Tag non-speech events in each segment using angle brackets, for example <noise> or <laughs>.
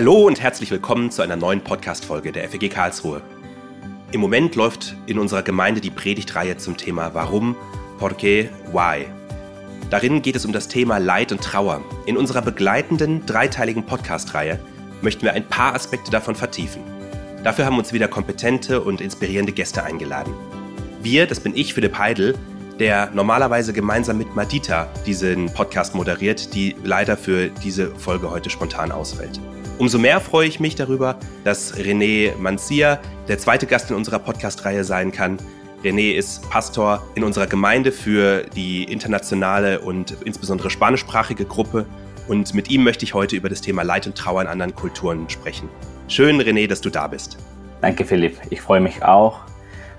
Hallo und herzlich willkommen zu einer neuen Podcast-Folge der FEG Karlsruhe. Im Moment läuft in unserer Gemeinde die Predigtreihe zum Thema Warum, Porqué, Why. Darin geht es um das Thema Leid und Trauer. In unserer begleitenden dreiteiligen Podcast-Reihe möchten wir ein paar Aspekte davon vertiefen. Dafür haben uns wieder kompetente und inspirierende Gäste eingeladen. Wir, das bin ich, Philipp Heidel, der normalerweise gemeinsam mit Madita diesen Podcast moderiert, die leider für diese Folge heute spontan ausfällt. Umso mehr freue ich mich darüber, dass René Manzia der zweite Gast in unserer Podcast-Reihe sein kann. René ist Pastor in unserer Gemeinde für die internationale und insbesondere spanischsprachige Gruppe. Und mit ihm möchte ich heute über das Thema Leid und Trauer in anderen Kulturen sprechen. Schön, René, dass du da bist. Danke, Philipp. Ich freue mich auch,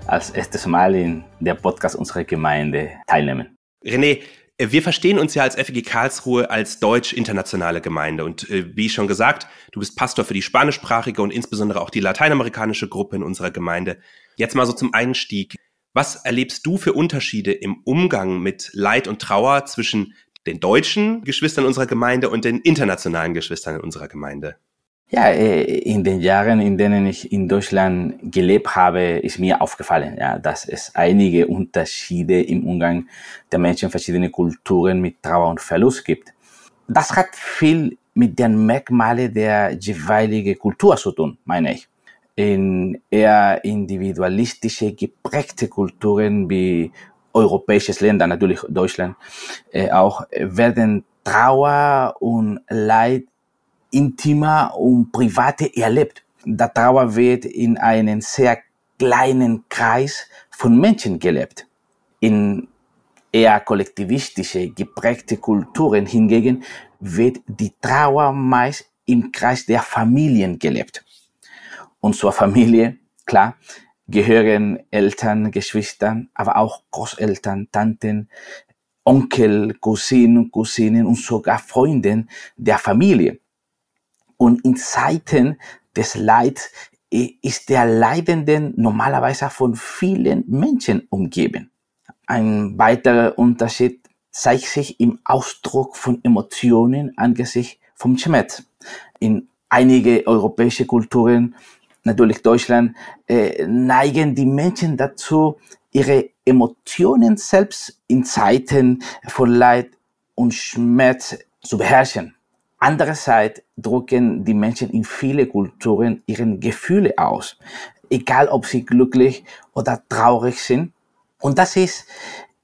als erstes Mal in der Podcast unserer Gemeinde teilnehmen. René, wir verstehen uns ja als FEG Karlsruhe als deutsch-internationale Gemeinde. Und äh, wie schon gesagt, du bist Pastor für die spanischsprachige und insbesondere auch die lateinamerikanische Gruppe in unserer Gemeinde. Jetzt mal so zum Einstieg. Was erlebst du für Unterschiede im Umgang mit Leid und Trauer zwischen den deutschen Geschwistern unserer Gemeinde und den internationalen Geschwistern in unserer Gemeinde? Ja, äh, in den Jahren, in denen ich in Deutschland gelebt habe, ist mir aufgefallen, ja, dass es einige Unterschiede im Umgang der Menschen verschiedener Kulturen mit Trauer und Verlust gibt. Das hat viel mit den Merkmalen der jeweiligen Kultur zu tun, meine ich. In eher individualistische geprägte Kulturen wie europäisches Länder, natürlich Deutschland, äh, auch werden Trauer und Leid intimer und privater erlebt. Der Trauer wird in einem sehr kleinen Kreis von Menschen gelebt. In eher kollektivistische, geprägte Kulturen hingegen wird die Trauer meist im Kreis der Familien gelebt. Und zur Familie, klar, gehören Eltern, Geschwister, aber auch Großeltern, Tanten, Onkel, Cousinen, Cousinen und sogar Freunden der Familie. Und in Zeiten des Leids ist der Leidende normalerweise von vielen Menschen umgeben. Ein weiterer Unterschied zeigt sich im Ausdruck von Emotionen angesichts vom Schmerz. In einige europäische Kulturen, natürlich Deutschland, äh, neigen die Menschen dazu, ihre Emotionen selbst in Zeiten von Leid und Schmerz zu beherrschen. Andererseits drücken die Menschen in viele Kulturen ihren Gefühle aus, egal ob sie glücklich oder traurig sind. Und das ist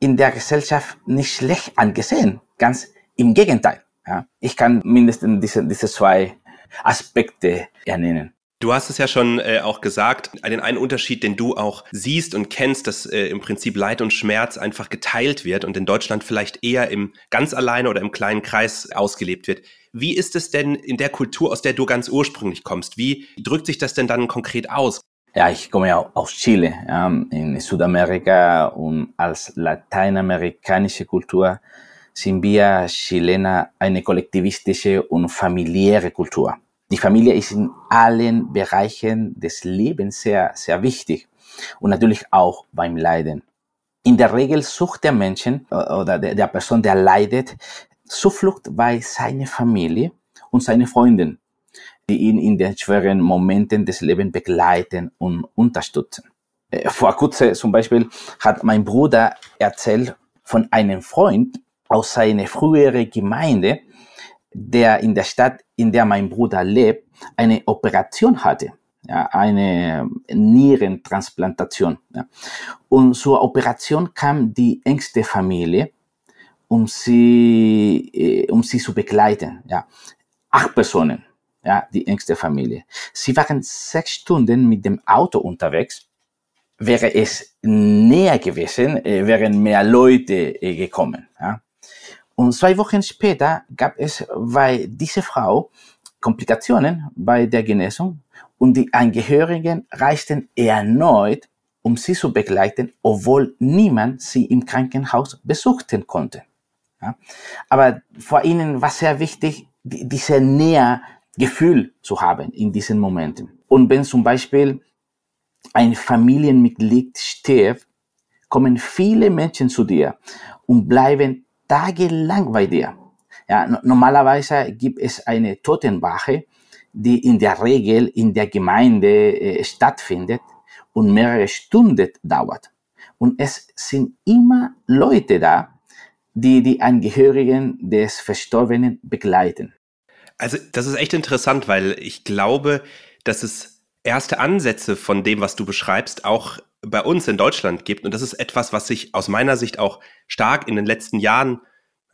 in der Gesellschaft nicht schlecht angesehen, ganz im Gegenteil. Ja. Ich kann mindestens diese, diese zwei Aspekte ernennen. Du hast es ja schon äh, auch gesagt, den einen Unterschied, den du auch siehst und kennst, dass äh, im Prinzip Leid und Schmerz einfach geteilt wird und in Deutschland vielleicht eher im ganz alleine oder im kleinen Kreis ausgelebt wird. Wie ist es denn in der Kultur, aus der du ganz ursprünglich kommst? Wie drückt sich das denn dann konkret aus? Ja, ich komme ja aus Chile, ja, in Südamerika und als lateinamerikanische Kultur sind wir Chilener eine kollektivistische und familiäre Kultur. Die Familie ist in allen Bereichen des Lebens sehr, sehr wichtig und natürlich auch beim Leiden. In der Regel sucht der Menschen äh, oder der, der Person, der leidet, Zuflucht bei seiner Familie und seinen Freunden, die ihn in den schweren Momenten des Lebens begleiten und unterstützen. Äh, vor kurzem zum Beispiel hat mein Bruder erzählt von einem Freund aus seiner früheren Gemeinde, der in der Stadt, in der mein Bruder lebt, eine Operation hatte. Ja, eine Nierentransplantation. Ja. Und zur Operation kam die engste Familie, um sie, äh, um sie zu begleiten. Ja. Acht Personen, ja, die engste Familie. Sie waren sechs Stunden mit dem Auto unterwegs. Wäre es näher gewesen, äh, wären mehr Leute äh, gekommen. Ja. Und zwei Wochen später gab es bei dieser Frau Komplikationen bei der Genesung und die Angehörigen reisten erneut, um sie zu begleiten, obwohl niemand sie im Krankenhaus besuchten konnte. Ja? Aber vor ihnen war sehr wichtig, diese Nähe Gefühl zu haben in diesen Momenten. Und wenn zum Beispiel ein Familienmitglied stirbt, kommen viele Menschen zu dir und bleiben tagelang bei dir. Ja, normalerweise gibt es eine Totenwache, die in der Regel in der Gemeinde äh, stattfindet und mehrere Stunden dauert. Und es sind immer Leute da, die die Angehörigen des Verstorbenen begleiten. Also das ist echt interessant, weil ich glaube, dass es erste Ansätze von dem, was du beschreibst, auch bei uns in Deutschland gibt. Und das ist etwas, was sich aus meiner Sicht auch stark in den letzten Jahren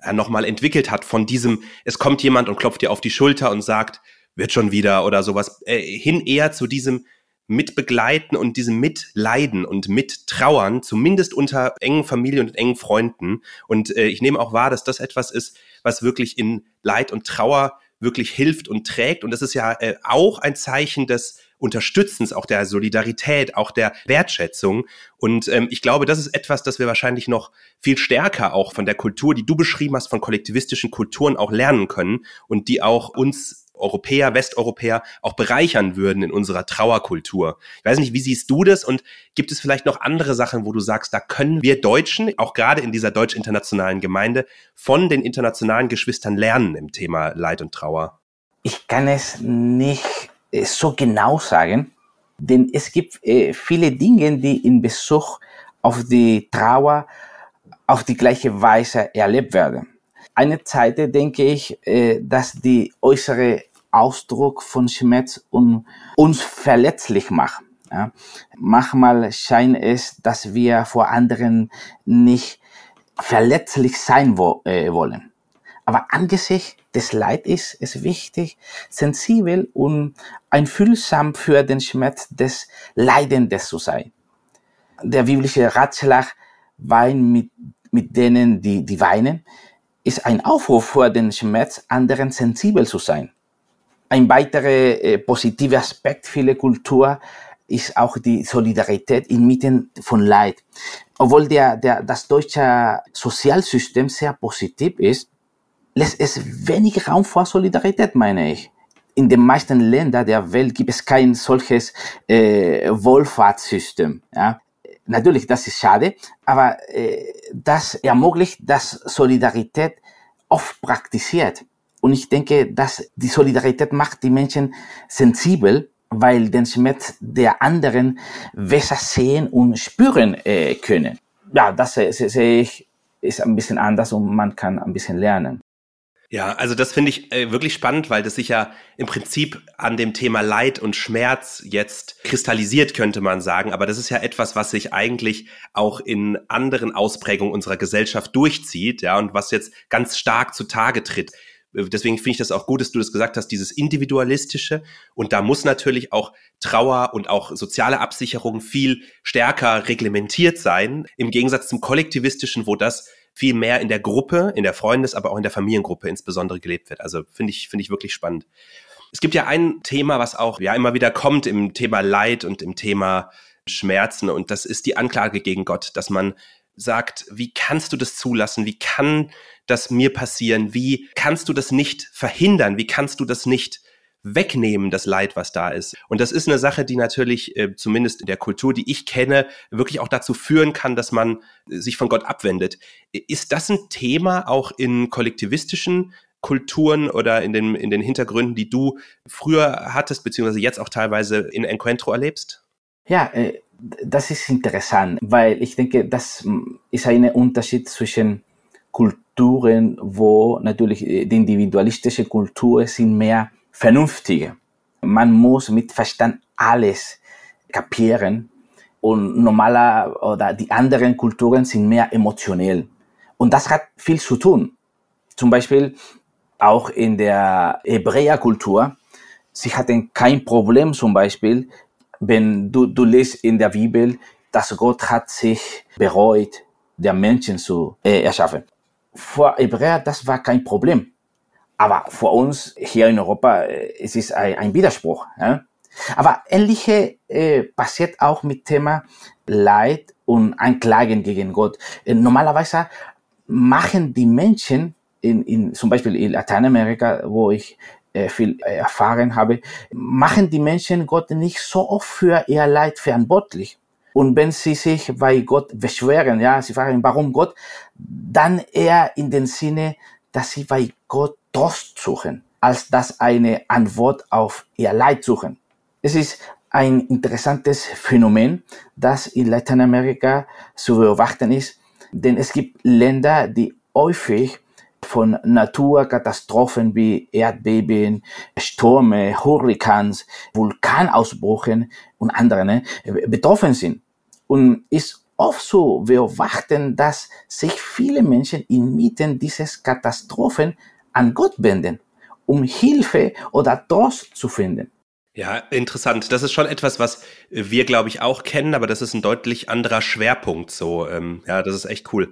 äh, nochmal entwickelt hat von diesem, es kommt jemand und klopft dir auf die Schulter und sagt, wird schon wieder oder sowas, äh, hin eher zu diesem Mitbegleiten und diesem Mitleiden und Mittrauern, zumindest unter engen Familien und engen Freunden. Und äh, ich nehme auch wahr, dass das etwas ist, was wirklich in Leid und Trauer wirklich hilft und trägt. Und das ist ja äh, auch ein Zeichen des Unterstützens, auch der Solidarität, auch der Wertschätzung. Und ähm, ich glaube, das ist etwas, das wir wahrscheinlich noch viel stärker auch von der Kultur, die du beschrieben hast, von kollektivistischen Kulturen auch lernen können und die auch uns Europäer, Westeuropäer auch bereichern würden in unserer Trauerkultur. Ich weiß nicht, wie siehst du das und gibt es vielleicht noch andere Sachen, wo du sagst, da können wir Deutschen, auch gerade in dieser deutsch-internationalen Gemeinde, von den internationalen Geschwistern lernen im Thema Leid und Trauer? Ich kann es nicht so genau sagen, denn es gibt äh, viele Dinge, die in Bezug auf die Trauer auf die gleiche Weise erlebt werden. Eine Zeit denke ich, äh, dass die äußere Ausdruck von Schmerz uns verletzlich macht. Ja. Manchmal scheint es, dass wir vor anderen nicht verletzlich sein wo, äh, wollen. Aber angesichts des Leid ist es wichtig, sensibel und einfühlsam für den Schmerz des Leidenden zu sein. Der biblische Ratschlag, wein mit, mit denen, die, die weinen, ist ein Aufruf vor den Schmerz, anderen sensibel zu sein. Ein weiterer äh, positiver Aspekt vieler Kultur ist auch die Solidarität inmitten von Leid. Obwohl der, der, das deutsche Sozialsystem sehr positiv ist, lässt es wenig Raum vor Solidarität, meine ich. In den meisten Ländern der Welt gibt es kein solches äh, Wohlfahrtssystem. Ja? Natürlich, das ist schade, aber äh, das ermöglicht, dass Solidarität oft praktiziert. Und ich denke, dass die Solidarität macht die Menschen sensibel, weil den Schmerz der anderen besser sehen und spüren äh, können. Ja, das sehe ich, ist ein bisschen anders und man kann ein bisschen lernen. Ja, also das finde ich äh, wirklich spannend, weil das sich ja im Prinzip an dem Thema Leid und Schmerz jetzt kristallisiert, könnte man sagen. Aber das ist ja etwas, was sich eigentlich auch in anderen Ausprägungen unserer Gesellschaft durchzieht, ja, und was jetzt ganz stark zutage tritt. Deswegen finde ich das auch gut, dass du das gesagt hast, dieses Individualistische. Und da muss natürlich auch Trauer und auch soziale Absicherung viel stärker reglementiert sein, im Gegensatz zum Kollektivistischen, wo das viel mehr in der Gruppe, in der Freundes-, aber auch in der Familiengruppe insbesondere gelebt wird. Also finde ich, finde ich wirklich spannend. Es gibt ja ein Thema, was auch ja immer wieder kommt im Thema Leid und im Thema Schmerzen und das ist die Anklage gegen Gott, dass man sagt, wie kannst du das zulassen? Wie kann das mir passieren? Wie kannst du das nicht verhindern? Wie kannst du das nicht wegnehmen, das Leid, was da ist. Und das ist eine Sache, die natürlich, äh, zumindest in der Kultur, die ich kenne, wirklich auch dazu führen kann, dass man äh, sich von Gott abwendet. Ist das ein Thema auch in kollektivistischen Kulturen oder in den, in den Hintergründen, die du früher hattest, beziehungsweise jetzt auch teilweise in Encuentro erlebst? Ja, äh, das ist interessant, weil ich denke, das ist ein Unterschied zwischen Kulturen, wo natürlich die individualistische Kultur sind mehr Vernünftige. Man muss mit Verstand alles kapieren und normaler oder die anderen Kulturen sind mehr emotionell. Und das hat viel zu tun. Zum Beispiel auch in der Hebräerkultur. Sie hatten kein Problem zum Beispiel, wenn du, du liest in der Bibel, dass Gott hat sich bereut, der Menschen zu äh, erschaffen. Vor Hebräer, das war kein Problem. Aber für uns hier in Europa äh, es ist ein, ein Widerspruch. Ja? Aber ähnliche äh, passiert auch mit Thema Leid und Anklagen gegen Gott. Äh, normalerweise machen die Menschen in, in zum Beispiel in Lateinamerika, wo ich äh, viel erfahren habe, machen die Menschen Gott nicht so oft für ihr Leid verantwortlich. Und wenn sie sich bei Gott beschweren, ja, sie fragen, warum Gott, dann eher in dem Sinne, dass sie bei Gott Trost suchen. als dass eine Antwort auf ihr Leid suchen. Es ist ein interessantes Phänomen, das in Lateinamerika zu beobachten ist, denn es gibt Länder, die häufig von Naturkatastrophen wie Erdbeben, Stürme, Hurrikans, Vulkanausbrüchen und anderen ne, betroffen sind. Und ist oft so beobachten, dass sich viele Menschen inmitten dieses Katastrophen an Gott wenden, um Hilfe oder Trost zu finden. Ja, interessant. Das ist schon etwas, was wir, glaube ich, auch kennen, aber das ist ein deutlich anderer Schwerpunkt. So, ähm, ja, das ist echt cool.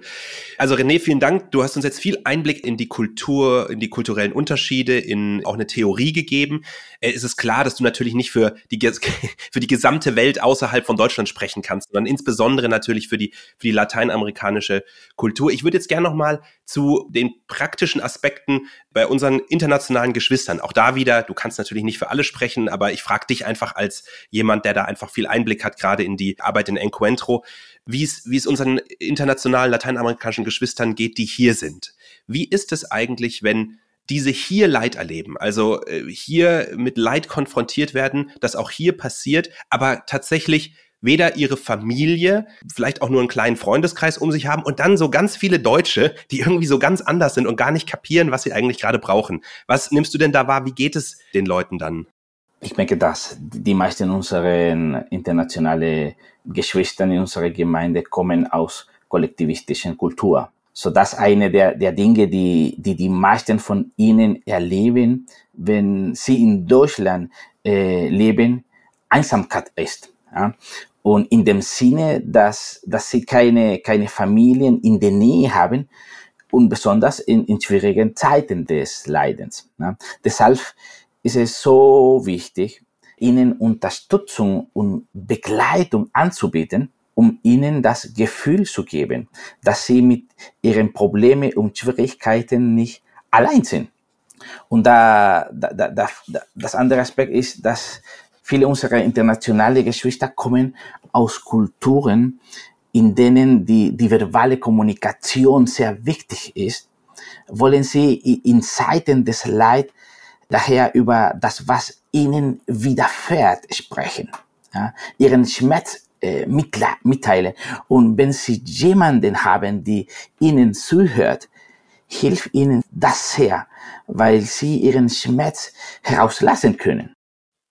Also René, vielen Dank. Du hast uns jetzt viel Einblick in die Kultur, in die kulturellen Unterschiede, in auch eine Theorie gegeben. Äh, es ist klar, dass du natürlich nicht für die <laughs> für die gesamte Welt außerhalb von Deutschland sprechen kannst, sondern insbesondere natürlich für die für die lateinamerikanische Kultur. Ich würde jetzt gerne noch mal zu den praktischen Aspekten bei unseren internationalen Geschwistern. Auch da wieder, du kannst natürlich nicht für alle sprechen, aber ich frage dich einfach als jemand, der da einfach viel Einblick hat, gerade in die Arbeit in Encuentro, wie es, wie es unseren internationalen lateinamerikanischen Geschwistern geht, die hier sind. Wie ist es eigentlich, wenn diese hier Leid erleben, also äh, hier mit Leid konfrontiert werden, das auch hier passiert, aber tatsächlich weder ihre Familie, vielleicht auch nur einen kleinen Freundeskreis um sich haben und dann so ganz viele Deutsche, die irgendwie so ganz anders sind und gar nicht kapieren, was sie eigentlich gerade brauchen. Was nimmst du denn da wahr? Wie geht es den Leuten dann? Ich denke, dass die meisten unserer internationalen Geschwister in unserer Gemeinde kommen aus kollektivistischen Kultur. So dass eine der, der Dinge, die, die die meisten von ihnen erleben, wenn sie in Deutschland äh, leben, Einsamkeit ist. Ja? Und in dem Sinne, dass, dass sie keine, keine Familien in der Nähe haben und besonders in, in schwierigen Zeiten des Leidens. Ja. Deshalb ist es so wichtig, ihnen Unterstützung und Begleitung anzubieten, um ihnen das Gefühl zu geben, dass sie mit ihren Problemen und Schwierigkeiten nicht allein sind. Und da, da, da, da, das andere Aspekt ist, dass Viele unserer internationalen Geschwister kommen aus Kulturen, in denen die, die verbale Kommunikation sehr wichtig ist. Wollen sie in Zeiten des Leid daher über das, was ihnen widerfährt, sprechen, ja, ihren Schmerz äh, mitteilen. Und wenn sie jemanden haben, die ihnen zuhört, hilft ihnen das sehr, weil sie ihren Schmerz herauslassen können.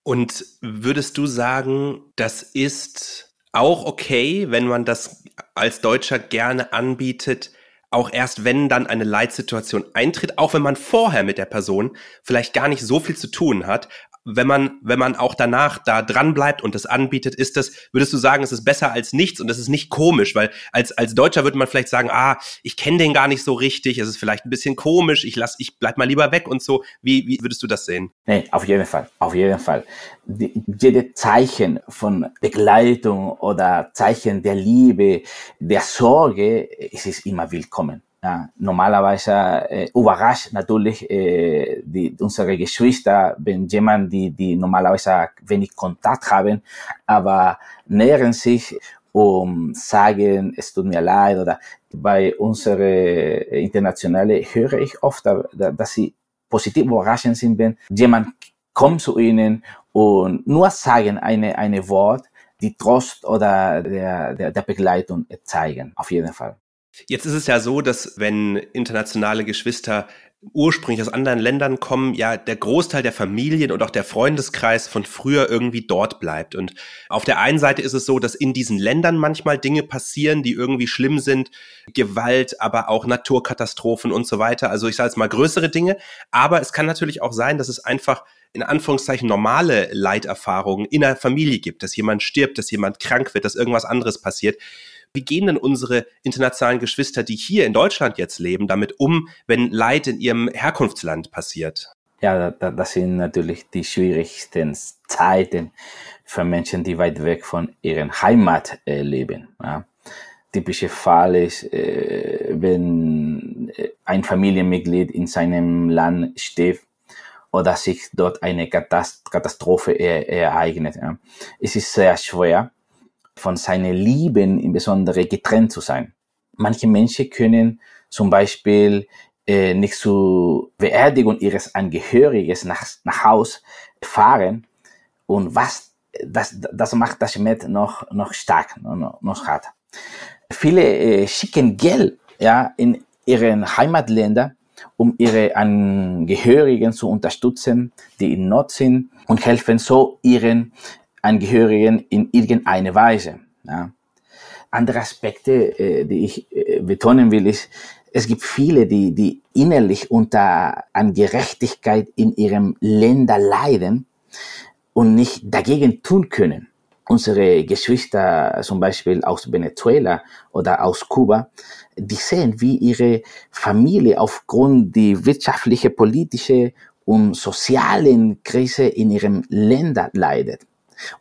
Und würdest du sagen, das ist auch okay, wenn man das als Deutscher gerne anbietet, auch erst wenn dann eine Leitsituation eintritt, auch wenn man vorher mit der Person vielleicht gar nicht so viel zu tun hat, wenn man, wenn man auch danach da dran bleibt und das anbietet, ist das, würdest du sagen, es ist besser als nichts und das ist nicht komisch, weil als, als Deutscher würde man vielleicht sagen, ah, ich kenne den gar nicht so richtig, es ist vielleicht ein bisschen komisch, ich lass, ich bleib mal lieber weg und so. Wie, wie würdest du das sehen? Nee, auf jeden Fall, auf jeden Fall. Die, jede Zeichen von Begleitung oder Zeichen der Liebe, der Sorge, es ist immer willkommen. Ja, normalerweise äh, überrascht natürlich äh, die, unsere Geschwister, wenn jemand, die, die normalerweise wenig Kontakt haben, aber nähern sich um sagen, es tut mir leid oder bei unsere internationale höre ich oft, dass sie positiv überraschend sind, wenn jemand kommt zu ihnen und nur sagen eine, eine Wort, die Trost oder der, der, der Begleitung zeigen, auf jeden Fall. Jetzt ist es ja so, dass wenn internationale Geschwister ursprünglich aus anderen Ländern kommen, ja der Großteil der Familien und auch der Freundeskreis von früher irgendwie dort bleibt. Und auf der einen Seite ist es so, dass in diesen Ländern manchmal Dinge passieren, die irgendwie schlimm sind, Gewalt, aber auch Naturkatastrophen und so weiter. Also ich sage jetzt mal größere Dinge. Aber es kann natürlich auch sein, dass es einfach in Anführungszeichen normale Leiterfahrungen in der Familie gibt, dass jemand stirbt, dass jemand krank wird, dass irgendwas anderes passiert. Wie gehen denn unsere internationalen Geschwister, die hier in Deutschland jetzt leben, damit um, wenn Leid in ihrem Herkunftsland passiert? Ja, das sind natürlich die schwierigsten Zeiten für Menschen, die weit weg von ihrer Heimat äh, leben. Ja. Typischer Fall ist, äh, wenn äh, ein Familienmitglied in seinem Land stirbt oder sich dort eine Katastrophe ereignet. Es ist sehr schwer, von seinen Lieben insbesondere getrennt zu sein. Manche Menschen können zum Beispiel äh, nicht zur Beerdigung ihres Angehörigen nach, nach Haus fahren. Und was, das, das macht das Met noch, noch stark, noch, noch hart. Viele äh, schicken Geld, ja, in ihren Heimatländer, um ihre Angehörigen zu unterstützen, die in Not sind und helfen so ihren Angehörigen in irgendeiner Weise. Ja. Andere Aspekte, äh, die ich äh, betonen will, ist, es gibt viele, die, die innerlich unter an Gerechtigkeit in ihrem Länder leiden und nicht dagegen tun können. Unsere Geschwister zum Beispiel aus Venezuela oder aus Kuba, die sehen, wie ihre Familie aufgrund die wirtschaftliche, politische und sozialen Krise in ihrem Länder leidet.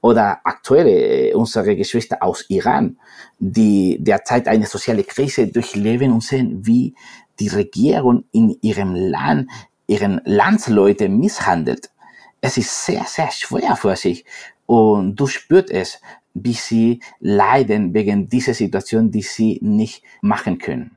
Oder aktuell äh, unsere Geschwister aus Iran, die derzeit eine soziale Krise durchleben und sehen, wie die Regierung in ihrem Land ihren Landsleute misshandelt. Es ist sehr, sehr schwer für sich und du spürst es, wie sie leiden wegen dieser Situation, die sie nicht machen können.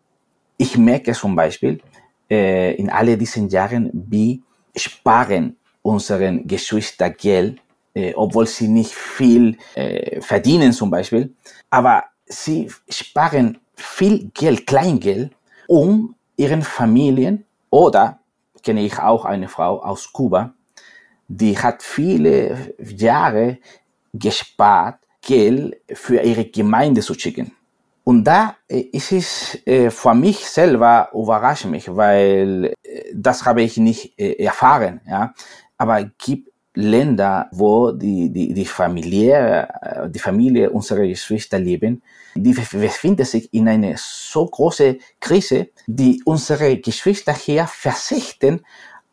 Ich merke zum Beispiel äh, in all diesen Jahren, wie sparen unseren Geschwister Geld äh, obwohl sie nicht viel äh, verdienen zum Beispiel. Aber sie sparen viel Geld, Kleingeld, um ihren Familien oder kenne ich auch eine Frau aus Kuba, die hat viele Jahre gespart, Geld für ihre Gemeinde zu schicken. Und da äh, ist es äh, für mich selber überrascht mich, weil äh, das habe ich nicht erfahren. Ja, aber gibt Länder, wo die, die, die Familie, äh, die Familie unserer Geschwister leben, die befinden sich in einer so großen Krise, die unsere Geschwister hier verzichten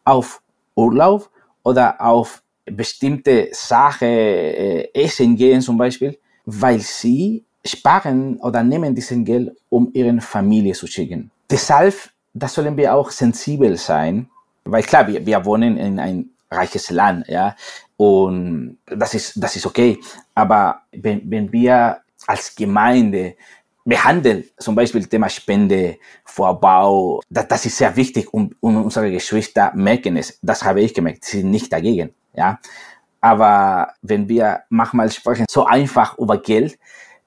auf Urlaub oder auf bestimmte Sachen, äh, essen gehen zum Beispiel, weil sie sparen oder nehmen diesen Geld, um ihren Familie zu schicken. Deshalb, da sollen wir auch sensibel sein, weil klar, wir, wir wohnen in ein reiches Land, ja. Und das ist, das ist okay. Aber wenn, wenn wir als Gemeinde behandeln, zum Beispiel Thema Spende, Vorbau, das, das ist sehr wichtig und, und unsere Geschwister merken es. Das habe ich gemerkt. Sie sind nicht dagegen, ja. Aber wenn wir manchmal sprechen so einfach über Geld,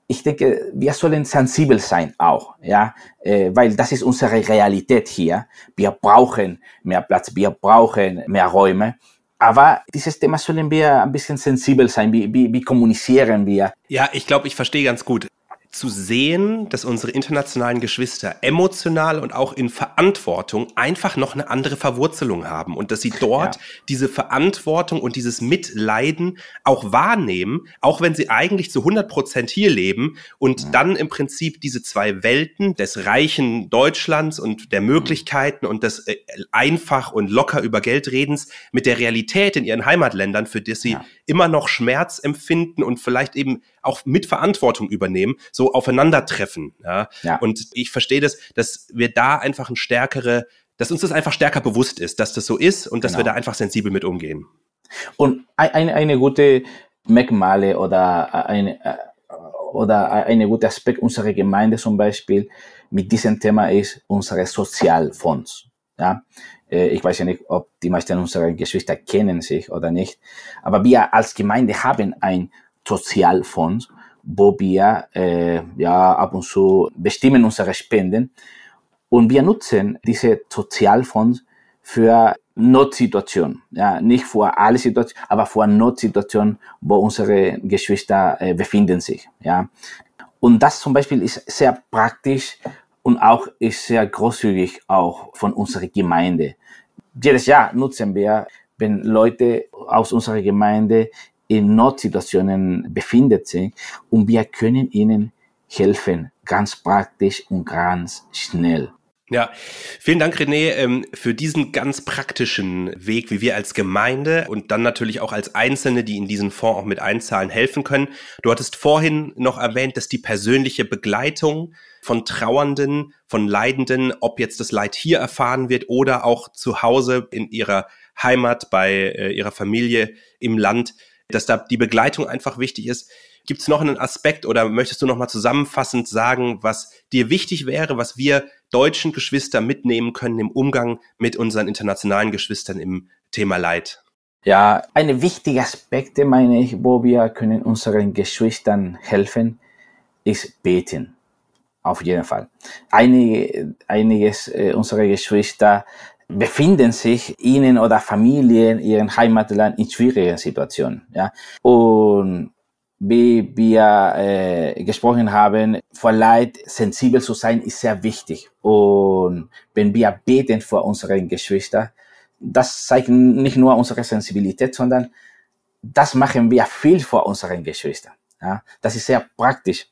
ich denke, wir sollen sensibel sein auch, ja, äh, weil das ist unsere Realität hier. Wir brauchen mehr Platz, wir brauchen mehr Räume aber dieses Thema sollen wir ein bisschen sensibel sein. Wie, wie, wie kommunizieren wir? Ja, ich glaube, ich verstehe ganz gut zu sehen, dass unsere internationalen Geschwister emotional und auch in Verantwortung einfach noch eine andere Verwurzelung haben und dass sie dort ja. diese Verantwortung und dieses Mitleiden auch wahrnehmen, auch wenn sie eigentlich zu 100 Prozent hier leben und ja. dann im Prinzip diese zwei Welten des reichen Deutschlands und der Möglichkeiten und des äh, einfach und locker über Geld redens mit der Realität in ihren Heimatländern, für das sie ja. Immer noch Schmerz empfinden und vielleicht eben auch mit Verantwortung übernehmen, so aufeinandertreffen. Ja? ja. Und ich verstehe das, dass wir da einfach ein stärkere, dass uns das einfach stärker bewusst ist, dass das so ist und dass genau. wir da einfach sensibel mit umgehen. Und eine, eine gute Merkmale oder eine, oder eine gute Aspekt unserer Gemeinde zum Beispiel mit diesem Thema ist unsere Sozialfonds. Ja, ich weiß ja nicht, ob die meisten unserer Geschwister kennen sich oder nicht, aber wir als Gemeinde haben ein Sozialfonds, wo wir äh, ja ab und zu bestimmen unsere Spenden und wir nutzen diese Sozialfonds für Notsituationen, ja, nicht für alle Situationen, aber für Notsituationen, wo unsere Geschwister äh, befinden sich, ja. Und das zum Beispiel ist sehr praktisch und auch ist sehr großzügig auch von unserer Gemeinde. Jedes Jahr nutzen wir, wenn Leute aus unserer Gemeinde in Notsituationen befindet sich und wir können ihnen helfen, ganz praktisch und ganz schnell. Ja, vielen Dank, René, ähm, für diesen ganz praktischen Weg, wie wir als Gemeinde und dann natürlich auch als Einzelne, die in diesen Fonds auch mit einzahlen, helfen können. Du hattest vorhin noch erwähnt, dass die persönliche Begleitung von Trauernden, von Leidenden, ob jetzt das Leid hier erfahren wird oder auch zu Hause in ihrer Heimat bei äh, ihrer Familie im Land, dass da die Begleitung einfach wichtig ist. Gibt es noch einen Aspekt oder möchtest du noch mal zusammenfassend sagen, was dir wichtig wäre, was wir deutschen Geschwister mitnehmen können im Umgang mit unseren internationalen Geschwistern im Thema Leid? Ja, eine wichtige Aspekte, meine ich, wo wir können unseren Geschwistern helfen, ist beten. Auf jeden Fall. Einige, einiges äh, unserer Geschwister befinden sich ihnen oder Familien in ihrem Heimatland in schwierigen Situationen. Ja? Und wie wir äh, gesprochen haben, vor Leid sensibel zu sein, ist sehr wichtig. Und wenn wir beten vor unseren Geschwistern, das zeigt nicht nur unsere Sensibilität, sondern das machen wir viel vor unseren Geschwistern. Ja, das ist sehr praktisch.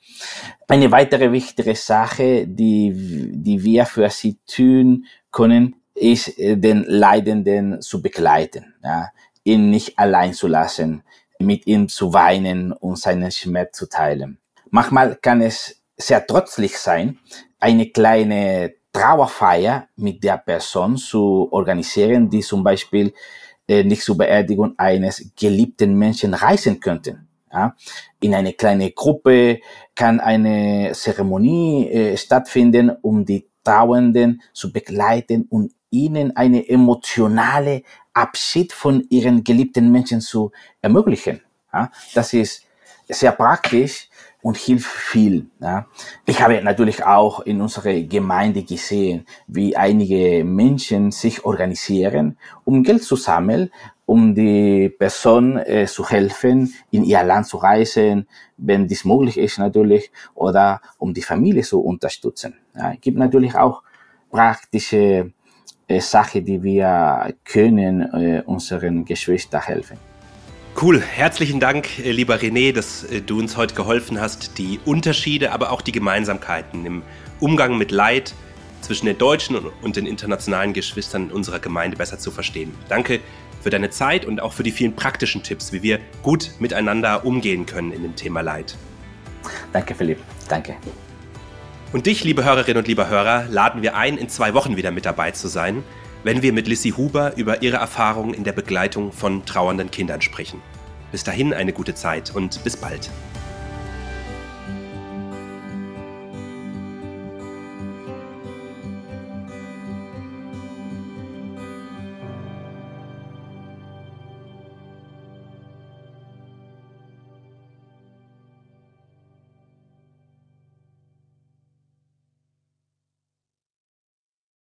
Eine weitere wichtige Sache, die, die wir für sie tun können, ist, äh, den Leidenden zu begleiten, ja, ihn nicht allein zu lassen, mit ihm zu weinen und seinen Schmerz zu teilen. Manchmal kann es sehr trotzig sein, eine kleine Trauerfeier mit der Person zu organisieren, die zum Beispiel äh, nicht zur Beerdigung eines geliebten Menschen reisen könnten. Ja? In eine kleine Gruppe kann eine Zeremonie äh, stattfinden, um die Trauernden zu begleiten und ihnen eine emotionale Abschied von ihren geliebten Menschen zu ermöglichen. Ja, das ist sehr praktisch und hilft viel. Ja. Ich habe natürlich auch in unserer Gemeinde gesehen, wie einige Menschen sich organisieren, um Geld zu sammeln, um die Person äh, zu helfen, in ihr Land zu reisen, wenn dies möglich ist natürlich, oder um die Familie zu unterstützen. Ja. Es gibt natürlich auch praktische Sache, die wir können äh, unseren Geschwistern helfen. Cool, herzlichen Dank, äh, lieber René, dass äh, du uns heute geholfen hast, die Unterschiede, aber auch die Gemeinsamkeiten im Umgang mit Leid zwischen den deutschen und den internationalen Geschwistern unserer Gemeinde besser zu verstehen. Danke für deine Zeit und auch für die vielen praktischen Tipps, wie wir gut miteinander umgehen können in dem Thema Leid. Danke, Philipp. Danke. Und dich, liebe Hörerinnen und liebe Hörer, laden wir ein, in zwei Wochen wieder mit dabei zu sein, wenn wir mit Lissy Huber über ihre Erfahrungen in der Begleitung von trauernden Kindern sprechen. Bis dahin eine gute Zeit und bis bald.